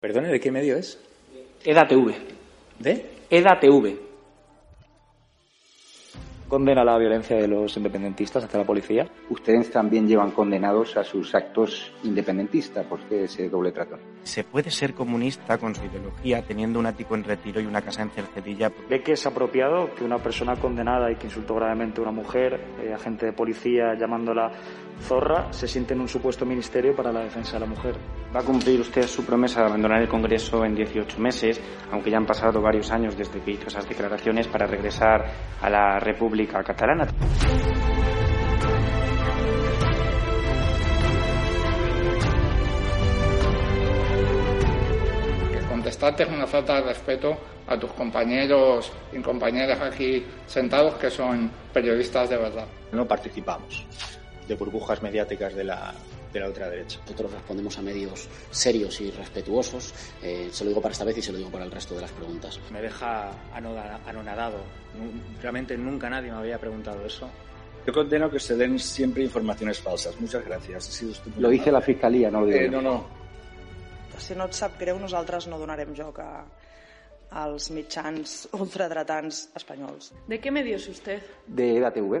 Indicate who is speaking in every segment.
Speaker 1: Perdone, ¿de qué medio es?
Speaker 2: EDATV.
Speaker 1: ¿De?
Speaker 2: EDATV.
Speaker 1: Condena la violencia de los independentistas hacia la policía.
Speaker 3: Ustedes también llevan condenados a sus actos independentistas. ¿Por qué ese doble trato?
Speaker 4: ¿Se puede ser comunista con su ideología teniendo un ático en retiro y una casa en Cercedilla?
Speaker 5: ¿Ve que es apropiado que una persona condenada y que insultó gravemente a una mujer, eh, agente de policía llamándola zorra, se siente en un supuesto ministerio para la defensa de la mujer?
Speaker 2: Va a cumplir usted su promesa de abandonar el Congreso en 18 meses, aunque ya han pasado varios años desde que hizo esas declaraciones para regresar a la República Catalana.
Speaker 6: contestarte es una falta de respeto a tus compañeros y compañeras aquí sentados que son periodistas de verdad.
Speaker 7: No participamos de burbujas mediáticas de la, de la ultraderecha.
Speaker 8: Nosotros respondemos a medios serios y respetuosos. Eh, se lo digo para esta vez y se lo digo para el resto de las preguntas.
Speaker 5: Me deja anonadado. Realmente nunca nadie me había preguntado eso.
Speaker 7: Yo condeno que se den siempre informaciones falsas. Muchas gracias. Ha sido
Speaker 3: Lo dice la Fiscalía, no lo digo
Speaker 7: eh. No, no.
Speaker 9: Si no et sap greu, nosaltres no donarem joc a, als mitjans ultradretans espanyols.
Speaker 10: ¿De qué medio es usted?
Speaker 3: De EDATV.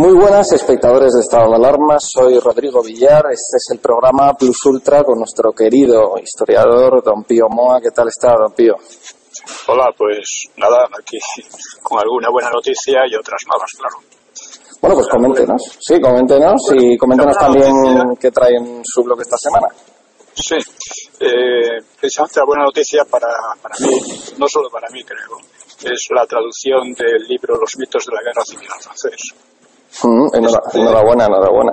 Speaker 11: Muy buenas, espectadores de Estado de Alarma. Soy Rodrigo Villar. Este es el programa Plus Ultra con nuestro querido historiador Don Pío Moa. ¿Qué tal está, Don Pío?
Speaker 12: Hola, pues nada, aquí con alguna buena noticia y otras malas, claro.
Speaker 11: Bueno, pues coméntenos. Sí, coméntenos y coméntenos también qué traen su bloque esta semana.
Speaker 12: Sí, eh, precisamente la buena noticia para, para mí, no solo para mí creo, es la traducción del libro Los mitos de la guerra civil al francés.
Speaker 11: Mm, enhora- enhorabuena, enhorabuena.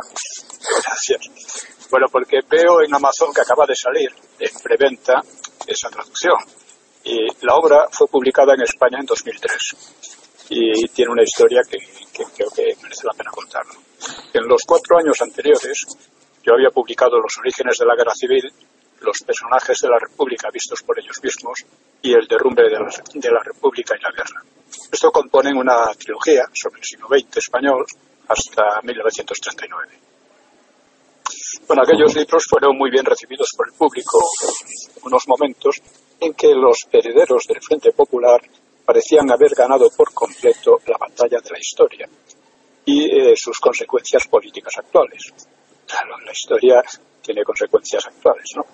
Speaker 12: Gracias. Bueno, porque veo en Amazon que acaba de salir en preventa esa traducción. Y la obra fue publicada en España en 2003. Y tiene una historia que, que creo que merece la pena contarlo. En los cuatro años anteriores, yo había publicado Los orígenes de la guerra civil, Los personajes de la República vistos por ellos mismos y El derrumbe de la, República y la guerra. Esto componen una trilogía sobre el siglo XX español hasta 1939. Bueno, aquellos libros fueron muy bien recibidos por el público en unos momentos en que los herederos del Frente Popular parecían haber ganado por completo la batalla de la historia y eh, sus consecuencias políticas actuales. Claro, la historia tiene consecuencias actuales, ¿no?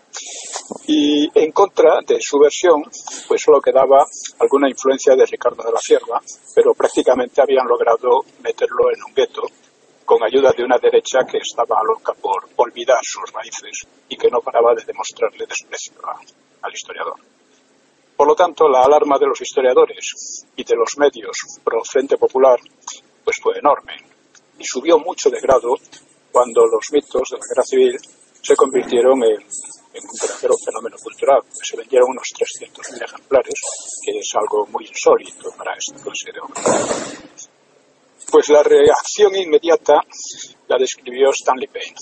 Speaker 12: Y en contra de su versión, pues solo quedaba alguna influencia de Ricardo de la Cierva, pero prácticamente habían logrado meterlo en un gueto con ayuda de una derecha que estaba loca por olvidar sus raíces y que no paraba de demostrarle desprecio al historiador. Por lo tanto, la alarma de los historiadores y de los medios pro Frente Popular pues fue enorme y subió mucho de grado cuando los mitos de la guerra civil se convirtieron en, un verdadero fenómeno cultural. Se vendieron unos 300.000 ejemplares, que es algo muy insólito para esta clase de obra. Pues la reacción inmediata la describió Stanley Payne.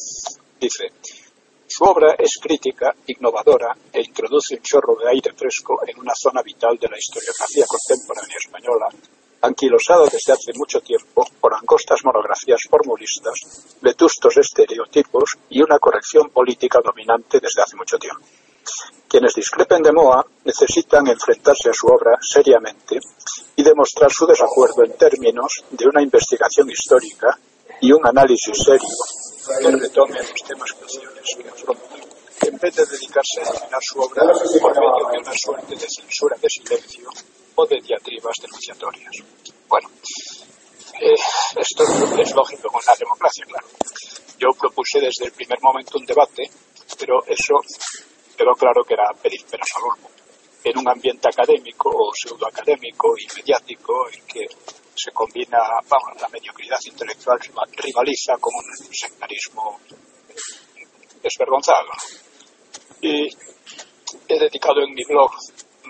Speaker 12: Dice, Su obra es crítica, innovadora e introduce un chorro de aire fresco en una zona vital de la historiografía contemporánea española, anquilosada desde hace mucho tiempo por angostas monografías formulistas, vetustos estereotipos y una corrección política dominante desde hace mucho tiempo. Quienes discrepen de Moa necesitan enfrentarse a su obra seriamente y demostrar su desacuerdo en términos de una investigación histórica y un análisis serio que retome los temas que afronta, en vez de dedicarse a eliminar su obra por medio de una suerte de censura de silencio de diatribas denunciatorias. Bueno, eh, esto es lógico con la democracia, claro. Yo propuse desde el primer momento un debate, pero eso quedó claro que era pedir al. En un ambiente académico o pseudoacadémico y mediático en que se combina, vamos, la mediocridad intelectual rivaliza con un sectarismo desvergonzado. Y he dedicado en mi blog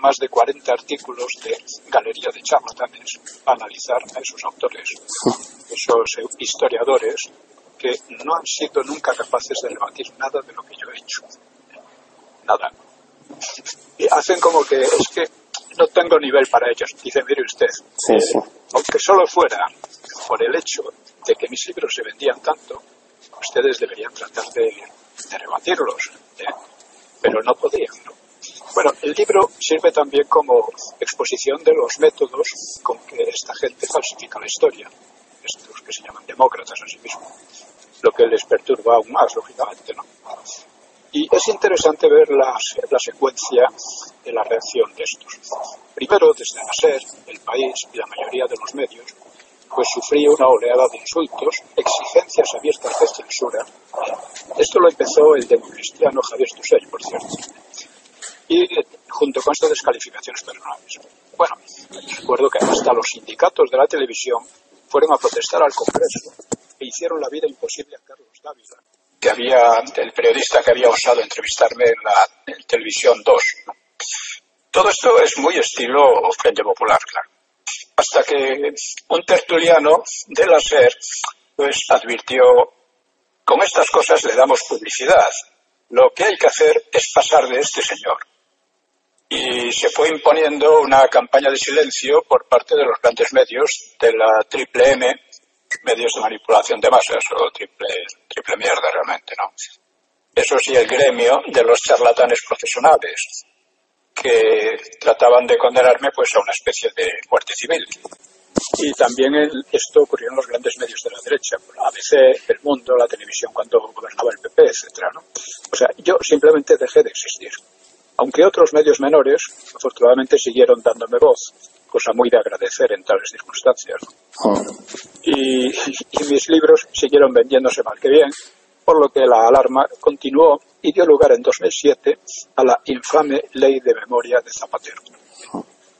Speaker 12: más de 40 artículos de galería de charlatanes a analizar a esos autores, esos historiadores que no han sido nunca capaces de debatir nada de lo que yo he hecho. Nada. Y hacen como que es que no tengo nivel para ellos. Dice, mire usted, eh, aunque solo fuera por el hecho de que mis libros se vendían tanto, ustedes deberían tratar de, rebatirlos, ¿eh? pero no podían. Bueno, el libro sirve también como exposición de los métodos con que esta gente falsifica la historia, estos que se llaman demócratas a sí mismos, lo que les perturba aún más, lógicamente, ¿no? Y es interesante ver la, la secuencia de la reacción de estos. Primero, desde Nasser, el país y la mayoría de los medios, pues sufría una oleada de insultos, exigencias abiertas de censura. Esto lo empezó el democristiano Javier Tusell, por cierto. Y junto con estas descalificaciones personales. Bueno, recuerdo que hasta los sindicatos de la televisión fueron a protestar al Congreso e hicieron la vida imposible a Carlos Dávila, que había, el periodista que había osado entrevistarme en la televisión 2. Todo esto es muy estilo Frente Popular, claro. Hasta que un tertuliano de la SER pues advirtió, con estas cosas le damos publicidad. Lo que hay que hacer es pasar de este señor. Y se fue imponiendo una campaña de silencio por parte de los grandes medios de la triple M, medios de manipulación de masas o triple, triple mierda realmente, ¿no? Eso sí, el gremio de los charlatanes profesionales, que trataban de condenarme pues a una especie de muerte civil. Y también esto ocurrió en los grandes medios de la derecha, la ABC, El Mundo, la televisión cuando gobernaba el PP, etcétera, ¿no? O sea, yo simplemente dejé de existir. Aunque otros medios menores, afortunadamente, siguieron dándome voz, cosa muy de agradecer en tales circunstancias. Y, y mis libros siguieron vendiéndose mal que bien, por lo que la alarma continuó y dio lugar en 2007 a la infame Ley de Memoria de Zapatero.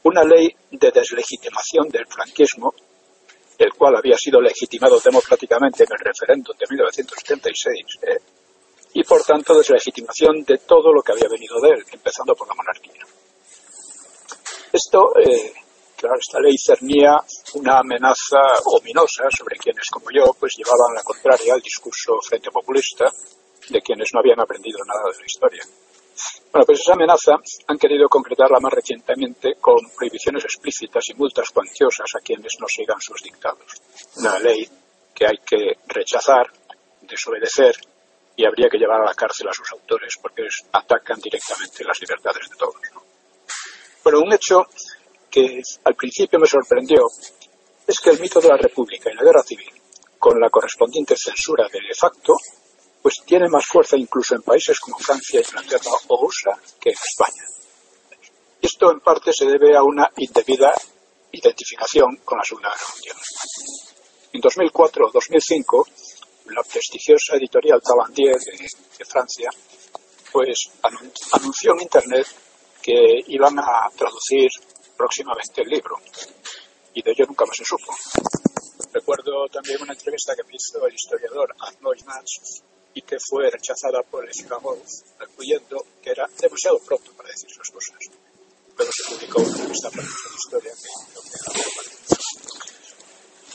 Speaker 12: Una ley de deslegitimación del franquismo, el cual había sido legitimado democráticamente en el referéndum de 1976, ¿eh? Y por tanto deslegitimación de todo lo que había venido de él, empezando por la monarquía. Esto eh, Claro, esta ley cernía una amenaza ominosa sobre quienes, como yo, pues llevaban la contraria al discurso frente populista de quienes no habían aprendido nada de la historia. Bueno, pues esa amenaza han querido concretarla más recientemente con prohibiciones explícitas y multas cuantiosas a quienes no sigan sus dictados. Una ley que hay que rechazar, desobedecer y habría que llevar a la cárcel a sus autores porque atacan directamente las libertades de todos. ¿no? Bueno, un hecho que al principio me sorprendió es que el mito de la República y la Guerra Civil, con la correspondiente censura de facto, pues tiene más fuerza incluso en países como Francia, Inglaterra o USA que en España. Esto en parte se debe a una indebida identificación con la Segunda Guerra Mundial. En 2004 o 2005, la prestigiosa editorial Tabandier de, de Francia pues anunció en Internet que iban a traducir próximamente el libro. Y de ello nunca más se supo. Recuerdo también una entrevista que me hizo el historiador Arnold Mans y que fue rechazada por el Figaro, concluyendo que era demasiado pronto para decir esas cosas. Luego se publicó una revista para de historia que,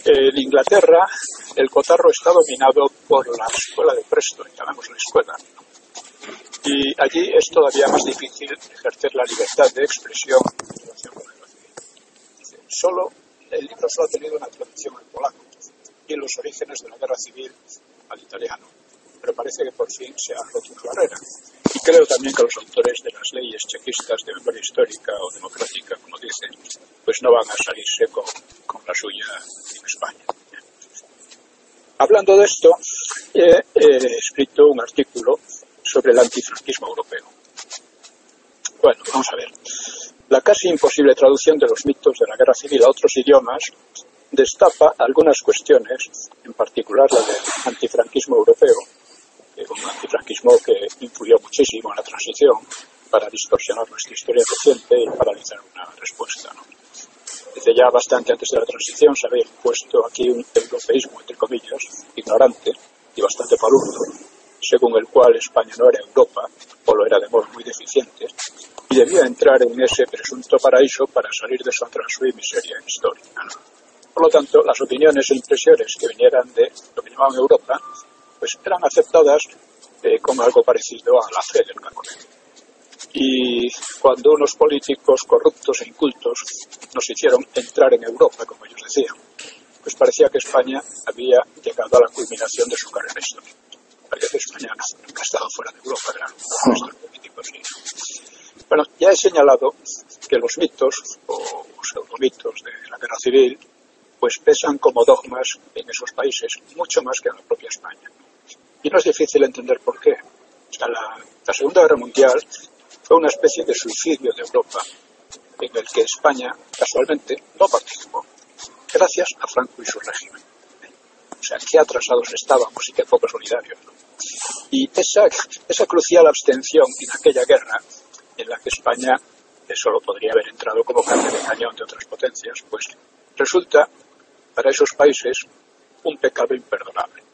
Speaker 12: En Inglaterra, el cotarro está dominado por la escuela de Preston, llamamos la escuela, Y allí es todavía más difícil ejercer la libertad de expresión en relación con guerra civil. Solo, el libro solo ha tenido una traducción al polaco y los orígenes de la guerra civil al italiano. Pero parece que por fin se ha roto una barrera. Y creo también que los autores de las leyes chequistas de memoria histórica o democrática, como dicen, pues no van a salirse con, con la suya en España. Hablando de esto, he, he escrito un artículo sobre el antifranquismo europeo. Bueno, vamos a ver. La casi imposible traducción de los mitos de la guerra civil a otros idiomas destapa algunas cuestiones, en particular la del antifranquismo europeo, un antifranquismo que influyó muchísimo en la transición para distorsionar nuestra historia reciente y paralizar una respuesta. ¿no? Desde ya bastante antes de la transición se había impuesto aquí un europeísmo, entre comillas, ignorante y bastante palurdo, según el cual España no era Europa, o lo era de modo muy deficiente, y debía entrar en ese presunto paraíso para salir de su atraso y miseria histórica. ¿no? Por lo tanto, las opiniones e impresiones que vinieran de lo que llamaban Europa, pues eran aceptadas eh, como algo parecido a la fe del caconero. Y cuando unos políticos corruptos e incultos nos hicieron entrar en Europa, como ellos decían, pues parecía que España había llegado a la culminación de su carrera histórica. Parece que España nunca ha estado fuera de Europa, claro, nuestros políticos. Sí. Bueno, ya he señalado que los mitos o pseudomitos de la guerra civil pues pesan como dogmas en esos países, mucho más que en la propia España. Y no es difícil entender por qué. O sea, la, Segunda Guerra Mundial fue una especie de suicidio de Europa, en el que España, casualmente, no participó, gracias a Franco y su régimen. O sea, qué atrasados estábamos y qué poco solidarios. Y esa, esa crucial abstención en aquella guerra, en la que España solo podría haber entrado como carne de cañón de otras potencias, pues resulta para esos países un pecado imperdonable.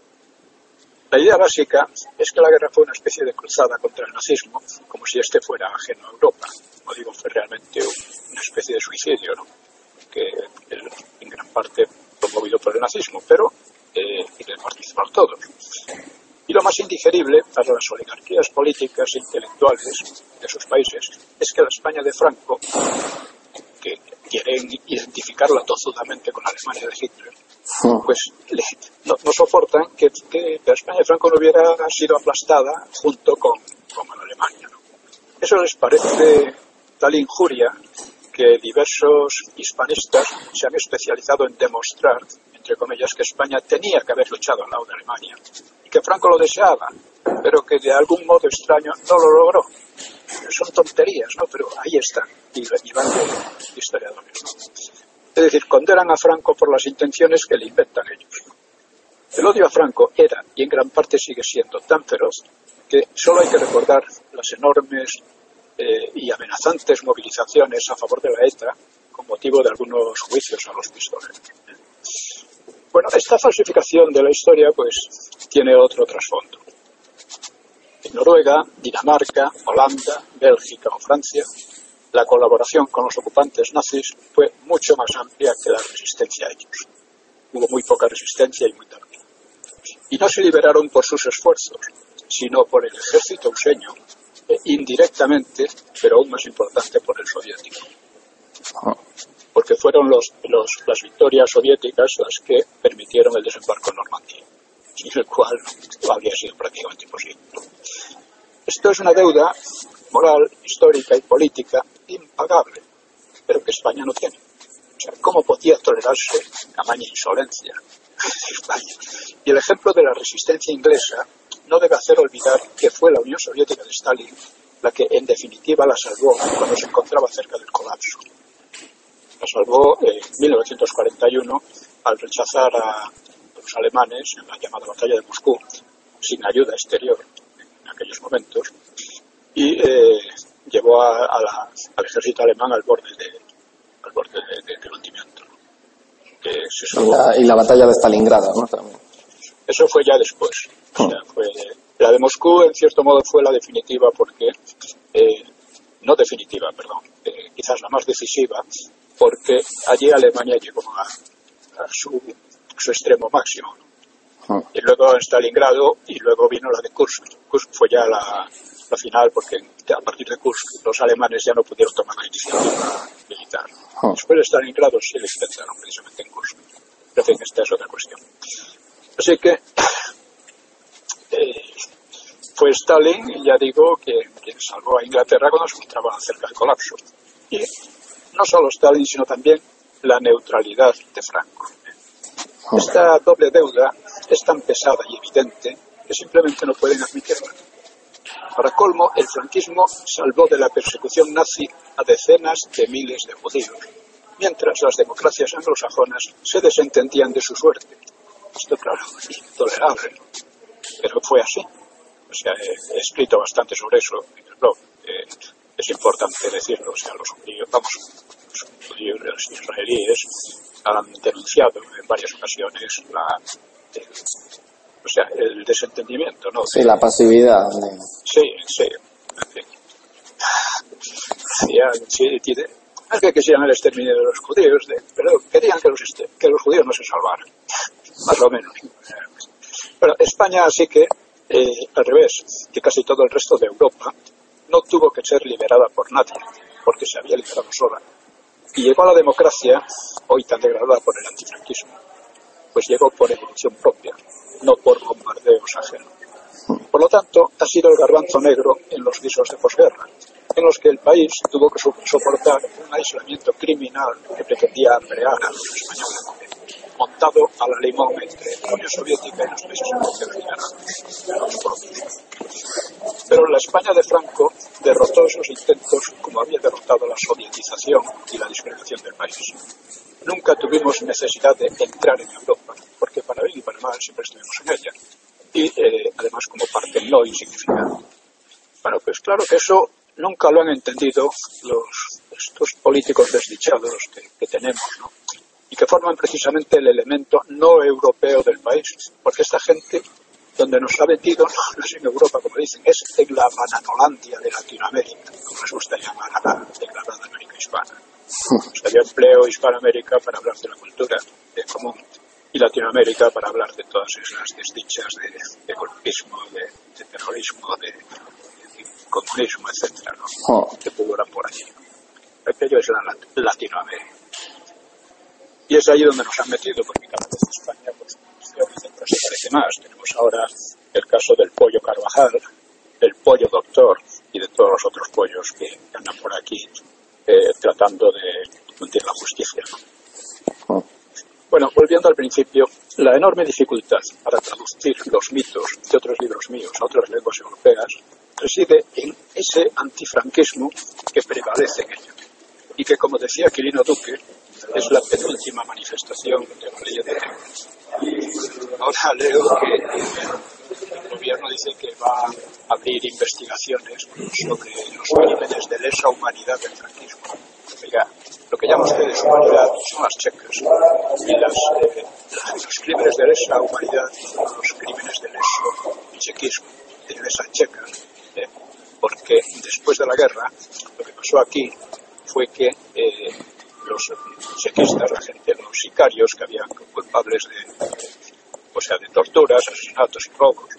Speaker 12: La idea básica es que la guerra fue una especie de cruzada contra el nazismo, como si este fuera ajeno a Europa. Como digo, fue realmente una especie de suicidio, ¿no? que en gran parte promovido por el nazismo, pero eh, y de participaron todos. Y lo más indigerible para las oligarquías políticas e intelectuales de esos países es que la España de Franco, que quieren identificarla tozudamente con la Alemania de Hitler, pues le, no, soportan que, la España Franco no hubiera sido aplastada junto con, con Alemania. Eso les parece tal injuria que diversos hispanistas se han especializado en demostrar, entre comillas, que España tenía que haber luchado al lado de Alemania y que Franco lo deseaba, pero que de algún modo extraño no lo logró. Son tonterías, ¿no? Pero ahí están, y, y van de historiadores, ¿no? Es decir, condenan a Franco por las intenciones que le inventan ellos. El odio a Franco era, y en gran parte sigue siendo, tan feroz que solo hay que recordar las enormes eh, y amenazantes movilizaciones a favor de la ETA con motivo de algunos juicios a los pistoleros. Bueno, esta falsificación de la historia pues tiene otro trasfondo. En Noruega, Dinamarca, Holanda, Bélgica o Francia, la colaboración con los ocupantes nazis fue mucho más amplia que la resistencia a ellos. Hubo muy poca resistencia y muy tardía. Y no se liberaron por sus esfuerzos, sino por el ejército useño, e indirectamente, pero aún más importante, por el soviético. Porque fueron las victorias soviéticas las que permitieron el desembarco en Normandía, sin el cual habría sido prácticamente imposible. Esto es una deuda moral, histórica y política impagable, pero que España no tiene. O sea, ¿cómo podía tolerarse tamaña insolencia de España? Y el ejemplo de la resistencia inglesa no debe hacer olvidar que fue la Unión Soviética de Stalin la que en definitiva la salvó cuando se encontraba cerca del colapso. La salvó en 1941 al rechazar a los alemanes en la llamada batalla de Moscú sin ayuda exterior en aquellos momentos y eh, llevó a, a la, al ejército alemán al borde, de, al borde de, de, del hundimiento.
Speaker 11: Se y, la, y, la, batalla de Stalingrado, ¿no? También.
Speaker 12: Eso fue ya después. O sea, fue, la de Moscú, en cierto modo, fue la definitiva porque, eh, no definitiva, perdón, eh, quizás la más decisiva, porque allí Alemania llegó a, a su, su, extremo máximo. Y luego en Stalingrado y luego vino la de Kursk. Kursk fue ya la, la final porque a partir de Kursk los alemanes ya no pudieron tomar la iniciativa militar. Después de Stalingrado sí les intentaron precisamente en Kursk. Pero en fin, esta es otra cuestión. Así que eh, fue Stalin, y ya digo, que quien salvó a Inglaterra cuando se encontraba cerca del colapso. Y no solo Stalin, sino también la neutralidad de Franco. Esta doble deuda es tan pesada y evidente que simplemente no pueden admitirla. Para colmo, el franquismo salvó de la persecución nazi a decenas de miles de judíos, mientras las democracias anglosajonas se desentendían de su suerte. Esto, claro, es intolerable, pero fue así. O sea, he, escrito bastante sobre eso en el blog. Eh, es importante decirlo. O sea, los judíos, vamos, los judíos, los israelíes han denunciado en varias ocasiones la, o sea, el desentendimiento, ¿no?
Speaker 11: Sí, la pasividad.
Speaker 12: Sí, sí. Sí, tiene, es que quisieran el exterminio de los judíos, de, pero querían que los, que los judíos no se salvaran, más o menos. Bueno, España sí que, eh, al revés que casi todo el resto de Europa, no tuvo que ser liberada por nadie, porque se había liberado sola. Y llegó a la democracia, hoy tan degradada por el antifranquismo, pues llegó por evolución propia, no por bombardeos ajenos. Por lo tanto, ha sido el garbanzo negro en los guisos de posguerra, en los que el país tuvo que soportar un aislamiento criminal que pretendía hambrear a los españoles, montado a la limón entre la Unión Soviética y los países europeos Pero la España de Franco derrotó esos intentos como había derrotado la sovietización y la disgregación del país. Nunca tuvimos necesidad de entrar en Europa, porque para bien y para mal siempre estuvimos en ella. Y eh, además como parte no insignificante. Bueno, pues claro que eso nunca lo han entendido los, estos políticos desdichados que, que tenemos, ¿no? Y que forman precisamente el elemento no europeo del país. Porque esta gente donde nos ha metido no es en Europa, como dicen, es en la Bananolandia de Latinoamérica, como les gusta llamar a la declarada América Hispana. O sea, empleo Hispanoamérica para hablar de la cultura de común y Latinoamérica para hablar de todas esas desdichas de, de golpismo, de, terrorismo, de, comunismo, etcétera, ¿no? que figuran por allí. Aquello es la Latinoamérica. Y es ahí donde nos han metido, porque cada vez España pues, se parece más. Tenemos ahora el caso del pollo Carvajal, del pollo doctor y de todos los otros pollos que andan por aquí eh, tratando de cumplir la justicia. Bueno, volviendo al principio, la enorme dificultad para traducir los mitos de otros libros míos a otras lenguas europeas reside en ese antifranquismo que prevalece en ello y que, como decía Quirino Duque, es la penúltima manifestación de la ley de Ahora leo que el gobierno dice que va a abrir investigaciones sobre los crímenes de lesa humanidad del franquismo. Que llaman ustedes humanidad son las checas y las, eh, los crímenes de lesa humanidad los crímenes de leso chequismo, de lesa checa, eh, porque después de la guerra lo que pasó aquí fue que eh, los chequistas, la gente, los sicarios que habían culpables de, o sea, de torturas, asesinatos y robos,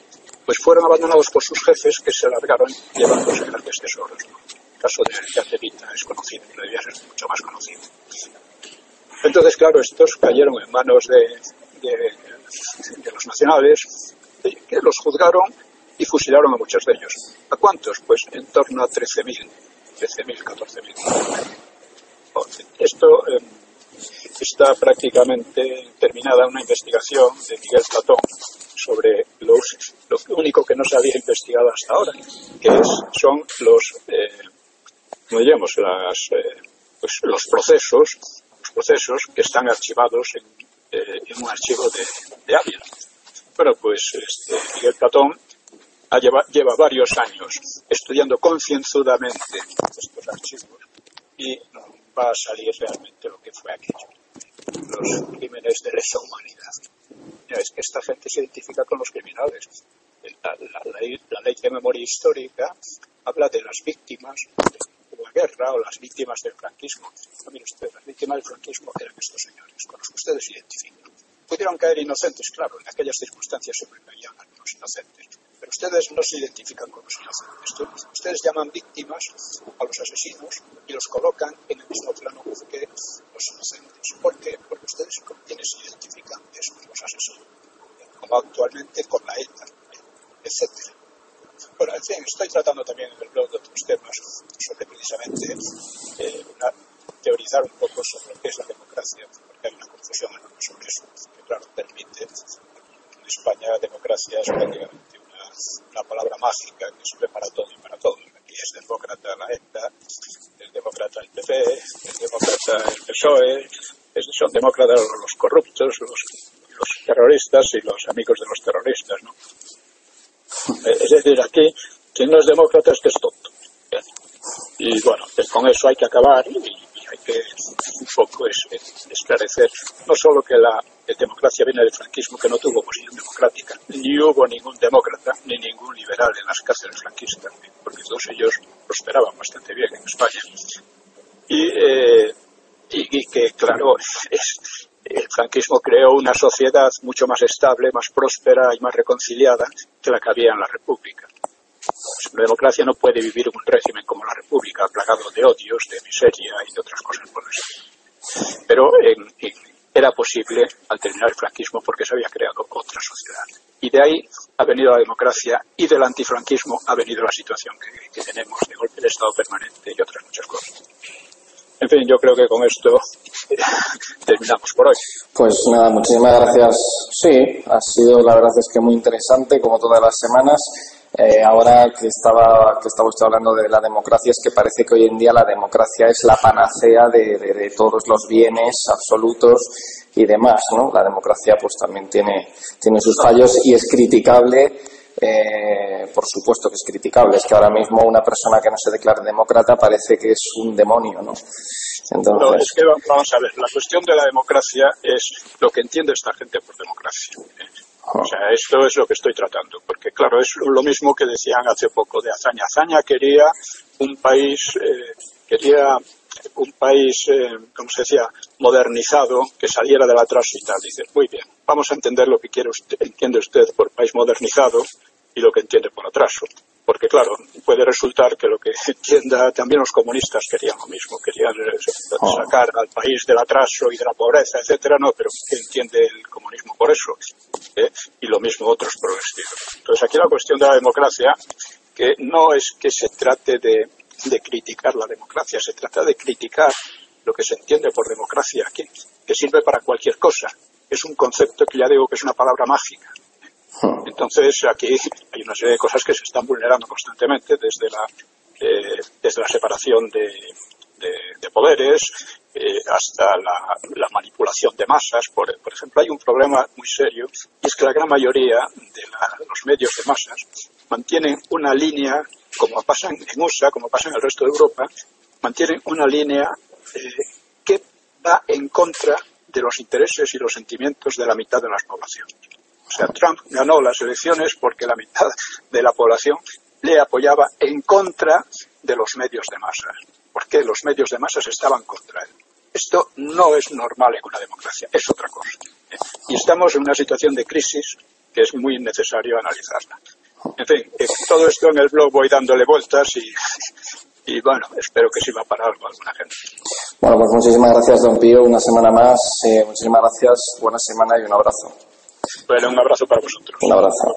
Speaker 12: pues fueron abandonados por sus jefes que se largaron llevándose grandes tesoros. El caso de Yatevita es conocido, pero debía ser mucho más conocido. Entonces, claro, estos cayeron en manos de, de, los nacionales, que los juzgaron y fusilaron a muchos de ellos. ¿A cuántos? Pues en torno a 13.000, 13.000, 14.000. Esto eh, está prácticamente terminada una investigación de Miguel Platón sobre los, lo único que no se había investigado hasta ahora, que es, son los, eh, las, eh, pues los procesos, procesos que están archivados en, eh, en un archivo de, de. Bueno, pues este, Miguel Platón lleva, lleva varios años estudiando concienzudamente estos archivos y va a salir realmente lo que fue aquello, los crímenes de lesa humanidad. es que esta gente se identifica con los criminales. La, ley, de memoria histórica habla de las víctimas guerra o las víctimas del franquismo. Usted, las víctimas del franquismo eran estos señores, con los que ustedes identifican. Pudieron caer inocentes, claro, en aquellas circunstancias siempre caían algunos inocentes. Pero ustedes no se identifican con los inocentes. Ustedes llaman víctimas a los asesinos y los colocan en el mismo plano que los inocentes. ¿Por qué? Porque ustedes con quienes se identifican esos los asesinos, como actualmente con la ETA, etcétera. Bueno, en fin, estoy tratando también en el blog de otros temas sobre precisamente eh, una, teorizar un poco sobre lo que es la democracia, porque hay una confusión enorme sobre eso, que claro, permite, en España democracia es prácticamente una, palabra mágica que sirve para todo y para todo. Aquí es demócrata la ETA, es demócrata el PP, es demócrata el PSOE, son demócratas los corruptos, los terroristas y los amigos de los terroristas, ¿no? Es decir, aquí quien no es demócrata es que es tonto. Y bueno, pues con eso hay que acabar y, hay que un poco es, esclarecer no solo que la democracia viene del franquismo, que no tuvo posición democrática, ni hubo ningún demócrata ni ningún liberal en las cárceles franquistas, porque todos ellos prosperaban bastante bien en España. Y, eh, y, y que, claro, es, el franquismo creó una sociedad mucho más estable, más próspera y más reconciliada que la que había en la República. La democracia no puede vivir un régimen como la República, plagado de odios, de miseria y de otras cosas por eso. Pero era posible al terminar el franquismo porque se había creado otra sociedad. Y de ahí ha venido la democracia y del antifranquismo ha venido la situación que, que tenemos de golpe de Estado permanente y otras muchas cosas. En fin, yo creo que con esto terminamos por hoy.
Speaker 11: Pues nada, muchísimas gracias. Sí, ha sido la verdad es que muy interesante, como todas las semanas. Eh, ahora que estaba que estaba usted hablando de la democracia, es que parece que hoy en día la democracia es la panacea de, de, todos los bienes absolutos y demás, ¿no? La democracia pues también tiene, tiene sus fallos y es criticable eh, por supuesto que es criticable. Es que ahora mismo una persona que no se declare demócrata parece que es un demonio, ¿no?
Speaker 12: Entonces... No, es que vamos a ver, la cuestión de la democracia es lo que entiende esta gente por democracia. O sea, esto es lo que estoy tratando, porque claro, es lo mismo que decían hace poco de Azaña. Azaña quería un país, eh, quería un país, eh, como se decía, modernizado, que saliera del atraso y tal. Dice, muy bien, vamos a entender lo que quiere usted, entiende usted por país modernizado y lo que entiende por atraso. Porque, claro, puede resultar que lo que entienda también los comunistas querían lo mismo, querían eh, sacar al país del atraso y de la pobreza, etcétera, no, pero ¿qué entiende el comunismo por eso? ¿Eh? Y lo mismo otros estilo. Entonces, aquí la cuestión de la democracia, que no es que se trate de de criticar la democracia, se trata de criticar lo que se entiende por democracia aquí, que sirve para cualquier cosa. Es un concepto que ya digo que es una palabra mágica. Entonces aquí hay una serie de cosas que se están vulnerando constantemente, desde la, eh, desde la separación de, de, poderes eh, hasta la, la, manipulación de masas. Por, por, ejemplo, hay un problema muy serio y es que la gran mayoría de los medios de masas mantienen una línea como pasa en USA, como pasa en el resto de Europa, mantienen una línea eh, que va en contra de los intereses y los sentimientos de la mitad de las poblaciones. O sea, Trump ganó las elecciones porque la mitad de la población le apoyaba en contra de los medios de masas, porque los medios de masas estaban contra él. Esto no es normal en una democracia, es otra cosa. Y estamos en una situación de crisis que es muy necesario analizarla. En fin, todo esto en el blog voy dándole vueltas y, y bueno, espero que sirva para algo alguna gente.
Speaker 11: Bueno, pues muchísimas gracias, don Pío, una semana más. Eh, muchísimas gracias, buena semana y un abrazo.
Speaker 12: Bueno, un abrazo para vosotros.
Speaker 11: Un abrazo.